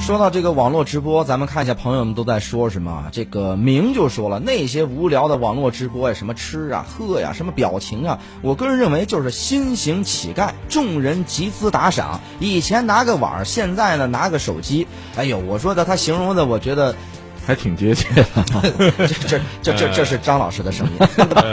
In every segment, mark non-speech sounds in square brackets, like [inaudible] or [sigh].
说到这个网络直播，咱们看一下朋友们都在说什么。这个明就说了，那些无聊的网络直播呀，什么吃啊、喝呀、什么表情啊，我个人认为就是新型乞丐，众人集资打赏。以前拿个碗，现在呢拿个手机。哎呦，我说的他形容的，我觉得 [laughs] 还挺贴切的。这这这这这是张老师的声音，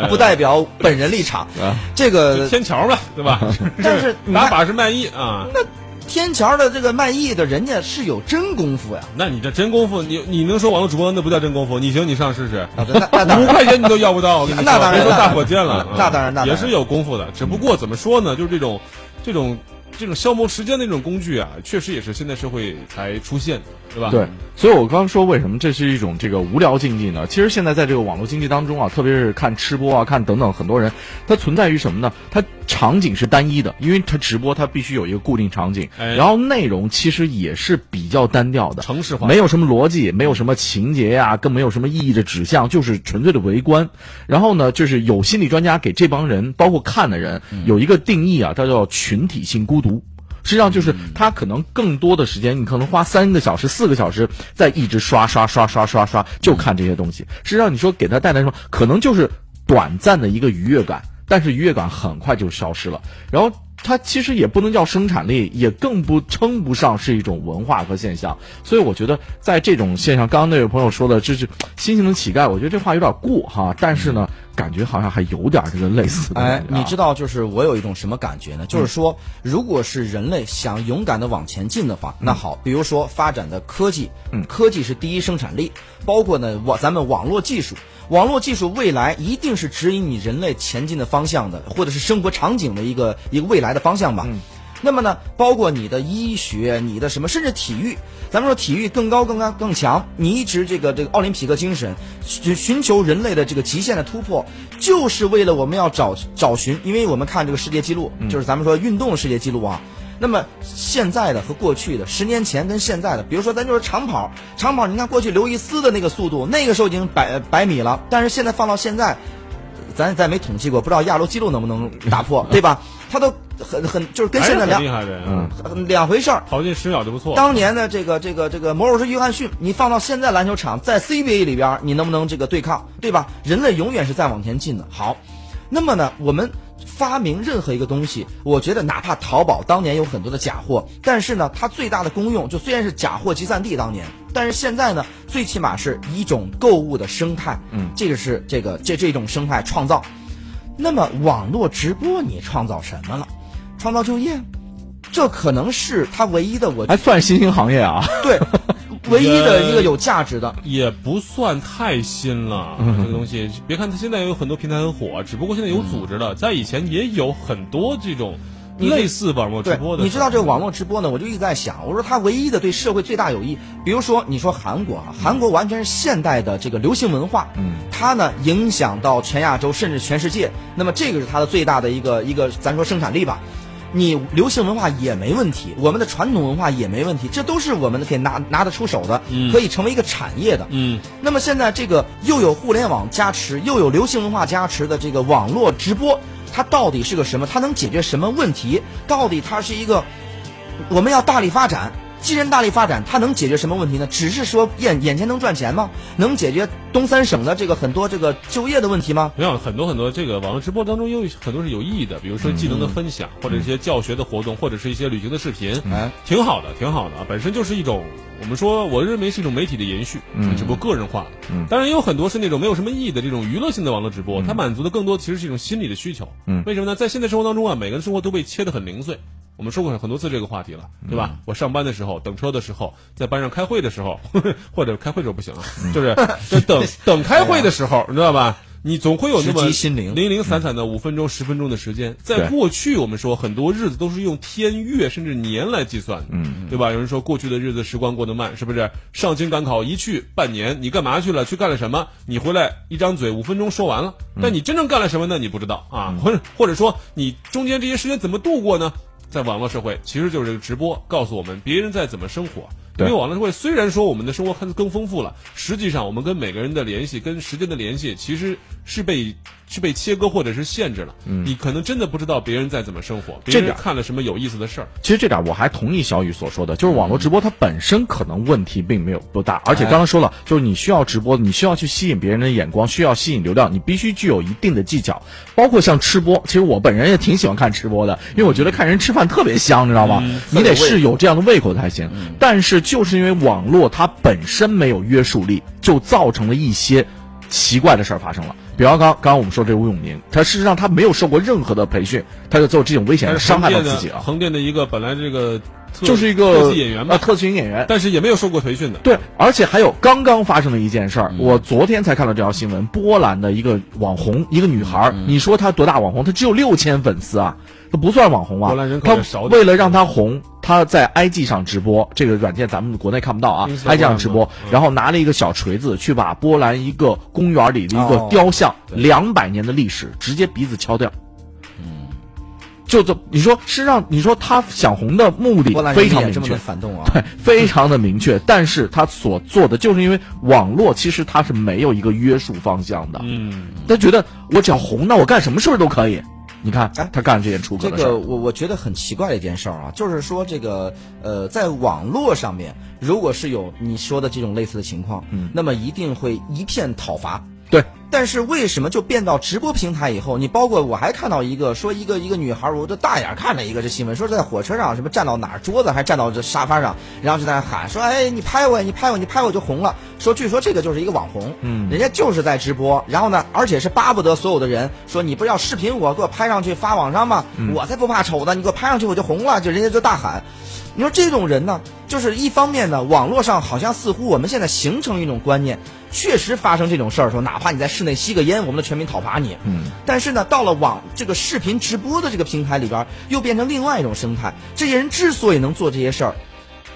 不代表本人立场。[laughs] 这个天桥吧，对吧？[laughs] 但是打把式卖艺啊。那天桥的这个卖艺的，人家是有真功夫呀。那你这真功夫，你你能说网络主播那不叫真功夫？你行，你上试试。啊那那块钱你都要不到，我跟你说，那当然那都大火箭了。那当然那当然也是有功夫的，只不过怎么说呢？就是这种这种这种消磨时间的一种工具啊，确实也是现代社会才出现的，对吧？对，所以我刚刚说为什么这是一种这个无聊经济呢？其实现在在这个网络经济当中啊，特别是看吃播啊、看等等，很多人它存在于什么呢？它场景是单一的，因为它直播它必须有一个固定场景，哎然后内容其实也是比较单调的，城市化没有什么逻辑，没有什么情节呀、更没有什么意义的指向，就是纯粹的围观。然后呢，就是有心理专家给这帮人，包括看的人，有一个定义啊，它叫群体性孤独。实际上就是他可能更多的时间，你可能花三个小时、四个小时在一直刷刷刷刷刷刷，就看这些东西。实际上你说给他带来什么，可能就是短暂的一个愉悦感，但是愉悦感很快就消失了。然后它其实也不能叫生产力，也更不称不上是一种文化和现象。所以我觉得在这种现象，刚刚那位朋友说的这是新型的乞丐，我觉得这话有点过哈，但是呢，感觉好像还有点这个类似的。哎，你知道？道，就是我有一种什么感觉呢？就是说，如果是人类想勇敢的往前进的话，那好，比如说发展的科技，嗯科技是第一生产力，包括呢网咱们网络技术，网络技术未来一定是指引你人类前进的方向的，或者是生活场景的一个一个未来的方向吧。那么呢，包括你的医学、你的什么，甚至体育，咱们说体育更高、更高、更强，你一直这个这个奥林匹克精神，寻寻求人类的这个极限的突破，就是为了我们要找找寻，因为我们看这个世界纪录，就是咱们说运动世界纪录啊。那么现在的和过去的，十年前跟现在的，比如说咱就是长跑，长跑，你看过去刘易斯的那个速度，那个时候已经百百米了，但是现在放到现在，咱咱没统计过，不知道亚洲纪录能不能打破，对吧？他都很很就是跟现在两两回事儿。跑进十秒就不错。当年的这个这个这个魔术师约翰逊，你放到现在篮球场，在 CBA 里边，你能不能这个对抗，对吧？人类永远是在往前进的。好，那么呢，我们发明任何一个东西，我觉得哪怕淘宝当年有很多的假货，但是呢，它最大的功用就虽然是假货集散地当年，但是现在呢，最起码是一种购物的生态，嗯，这个是这个这这种生态创造。那么网络直播你创造什么了？创造就业，这可能是它唯一的我还算新兴行业啊。对，唯一的一个有价值的。也不算太新了，嗯这个东西。别看它现在有很多平台很火，只不过现在有组织了，在以前也有很多这种类似网络直播，的。你知道这个网络直播呢，我就一直在想，我说它唯一的对社会最大有益，比如说你说韩国啊，韩国完全是现代的这个流行文化，嗯，它呢影响到全亚洲甚至全世界，那么这个是它的最大的一个一个咱说生产力吧。你流行文化也没问题，我们的传统文化也没问题，这都是我们可以拿拿得出手的，嗯可以成为一个产业的。嗯，那么现在这个又有互联网加持，又有流行文化加持的这个网络直播，它到底是个什么？它能解决什么问题？到底它是一个我们要大力发展？既然大力发展，它能解决什么问题呢？只是说眼眼前能赚钱吗？能解决东三省的这个很多这个就业的问题吗？没有很多很多这个网络直播当中有很多是有意义的，比如说技能的分享，或者一些教学的活动，或者是一些旅行的视频，哎，挺好的，挺好的，本身就是一种我们说，我认为是一种媒体的延续，嗯只不过个人化了。嗯当然也有很多是那种没有什么意义的这种娱乐性的网络直播，它满足的更多其实是一种心理的需求。嗯为什么呢？在现在生活当中啊，每个人生活都被切得很零碎。我们说过很多次这个话题了，对嗯吧？我上班的时候、等车的时候、在班上开会的时候，[laughs] 或者开会的时候不行啊，嗯就是就等 [laughs] 等开会的时候，你知道吧？你总会有那么零零散散的五分钟、十分钟的时间。在过去，我们说很多日子都是用天、月甚至年来计算对吧？有人说过去的日子时光过得慢，是不是？上京赶考一去半年，你干嘛去了？去干了什么？你回来一张嘴五分钟说完了，但你真正干了什么呢？你不知道啊，或者或者说你中间这些时间怎么度过呢？在网络社会，其实就是这个直播告诉我们别人在怎么生活。因为网络社会虽然说我们的生活看似更丰富了，实际上我们跟每个人的联系、跟时间的联系，其实是被去被切割或者是限制了，你可能真的不知道别人在怎么生活，别人这点看了什么有意思的事儿。其实这点我还同意小雨所说的，就是网络直播它本身可能问题并没有多大，而且刚刚说了，就是你需要直播，你需要去吸引别人的眼光，需要吸引流量，你必须具有一定的技巧，包括像吃播。其实我本人也挺喜欢看吃播的，因为我觉得看人吃饭特别香，你知道吗？你得是有这样的胃口才行。但是就是因为网络它本身没有约束力，就造成了一些奇怪的事儿发生了。比方刚刚刚我们说这吴永宁，他事实上他没有受过任何的培训，他就做这种危险的伤害到自己啊。横店的一个本来这个就是一个特技演员吧呃，特型演员。但是也没有受过培训的。对，而且还有刚刚发生的一件事儿，我昨天才看到这条新闻，波兰的一个网红，一个女孩儿，你说她多大网红？她只有六千粉丝啊，她不算网红啊。波兰人口少点为了让她红，她在 IG 上直播，这个软件咱们国内看不到啊 Instagram，IG 上直播然后拿了一个小锤子去把波兰一个公园里的一个哦雕像，两百年的历史，直接鼻子敲掉。嗯就这，你说是让你说他想红的目的非常明确。对，非常的明确。但是他所做的，就是因为网络其实它是没有一个约束方向的。嗯，他觉得我只要红，那我干什么事儿都可以。你看哎他干这件出格的事儿，这个我我觉得很奇怪的一件事儿啊，就是说这个呃，在网络上面，如果是有你说的这种类似的情况，嗯，那么一定会一片讨伐。对，但是为什么就变到直播平台以后？你包括我还看到一个说一个一个女孩，我这大眼看了一个这新闻，说是在火车上什么站到哪儿桌子还站到这沙发上，然后就在那喊说，哎，你拍我，你拍我，你拍我就红了。说据说这个就是一个网红，嗯，人家就是在直播，然后呢，而且是巴不得所有的人说你不是要视频我，给我拍上去发网上吗？我才不怕丑呢，你给我拍上去我就红了，就人家就大喊。你说这种人呢，就是一方面呢，网络上好像似乎我们现在形成一种观念，确实发生这种事儿的时候，哪怕你在室内吸个烟，我们的全民讨伐你。嗯。但是呢，到了网这个视频直播的这个平台里边儿，又变成另外一种生态。这些人之所以能做这些事儿，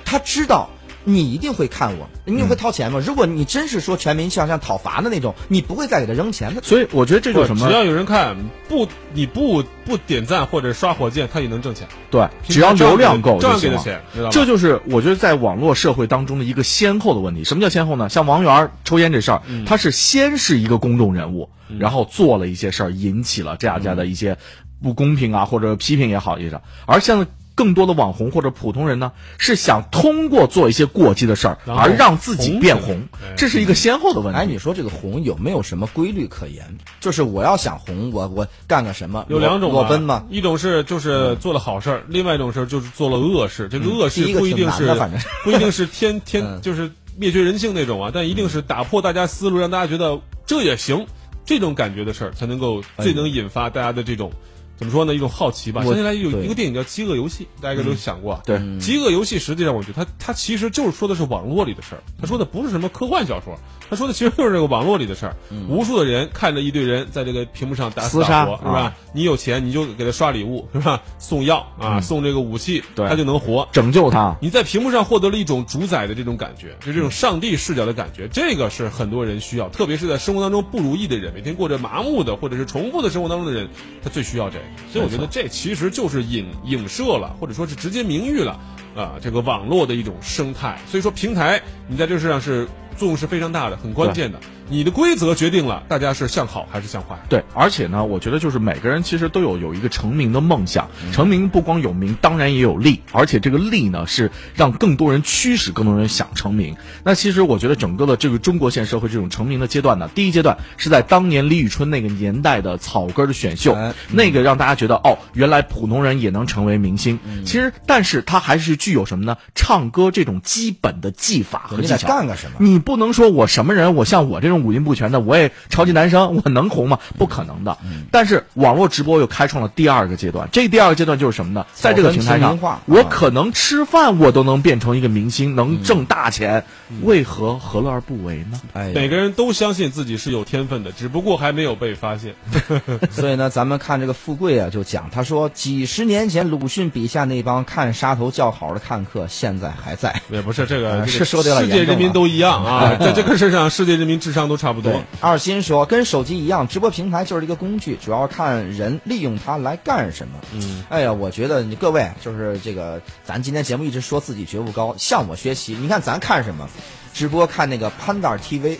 他知道你一定会看我，你会掏钱吗？如果你真是说全民向上讨伐的那种，你不会再给他扔钱。的所以我觉得这就是什么？只要有人看，不你不不点赞或者刷火箭，他也能挣钱。对，只要流量够照样。钱知道吗这就是我觉得在网络社会当中的一个先后的问题。什么叫先后呢？像王源儿抽烟这事儿，嗯他是先是一个公众人物，然后做了一些事儿，引起了这样这样的一些不公平啊，或者批评也好也是。而现在更多的网红或者普通人呢，是想通过做一些过激的事儿，而让自己变红这是一个先后的问题哎，你说这个红有没有什么规律可言？就是我要想红，我我干个什么？有两种吧裸裸奔吗？一种是就是做了好事儿，另外一种是就是做了恶事。这个恶事不一定是 [laughs] 不一定是天 [laughs] 天嗯就是灭绝人性那种啊，但一定是打破大家思路，让大家觉得这也行，这种感觉的事儿才能够最能引发大家的这种。怎么说呢？一种好奇吧。我想起来有一个电影叫《饥饿游戏》，大家都想过啊。对嗯饥饿游戏实际上，我觉得它它其实就是说的是网络里的事儿，他说的不是什么科幻小说，他说的其实就是这个网络里的事儿。无数的人看着一堆人在这个屏幕上打死打活，是吧啊？你有钱你就给他刷礼物，是吧？送药啊，送这个武器，他就能活。拯救他，你在屏幕上获得了一种主宰的这种感觉，就这种上帝视角的感觉，这个是很多人需要，特别是在生活当中不如意的人，每天过着麻木的或者是重复的生活当中的人，他最需要这个。所以我觉得这其实就是影影射了，或者说是直接明喻了啊、这个网络的一种生态。所以说平台你在这个世上是作用是非常大的，很关键的。你的规则决定了大家是向好还是向坏。对，而且呢，我觉得就是每个人其实都有有一个成名的梦想，成名不光有名，当然也有利，而且这个利呢是让更多人驱使更多人想成名。那其实我觉得整个的这个中国现社会这种成名的阶段呢，第一阶段是在当年李宇春那个年代的草根的选秀，哎那个让大家觉得哦，原来普通人也能成为明星。其实，但是他还是具有什么呢？唱歌这种基本的技法和技巧。干个什么？你不能说我什么人，我像我这种五音不全的，我也超级男生，[laughs] 我能红吗？不可能的。但是网络直播又开创了第二个阶段，这第二个阶段就是什么呢？在这个平台上我可能吃饭我都能变成一个明星，能挣大钱，为何何乐而不为呢？哎，每个人都相信自己是有天分的，只不过还没有被发现。[laughs] 所以呢，咱们看这个富贵啊，就讲他说，几十年前鲁迅笔下那帮看杀头叫好的看客，现在还在。也不是这个，呃这个 [laughs] 是说的世界人民都一样啊，在这个事上，世界人民智商都差不多。二心说，跟手机一样，直播平台就是一个工具，主要看人利用它来干什么。嗯，哎呀，我觉得你各位就是这个，咱今天节目一直说自己觉悟高，向我学习。你看咱看什么，直播看那个 Panda TV，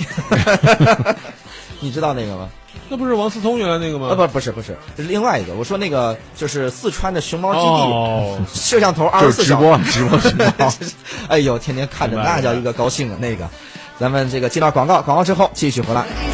[laughs] 你知道那个吗？那不是王思聪原来那个吗？啊，不，不是，不是，这是另外一个。我说那个就是四川的熊猫基地，摄像头二十四小时直播，直播直播。[laughs] 哎呦，天天看着那叫一个高兴啊，那个。咱们这个进到广告广告之后继续回来。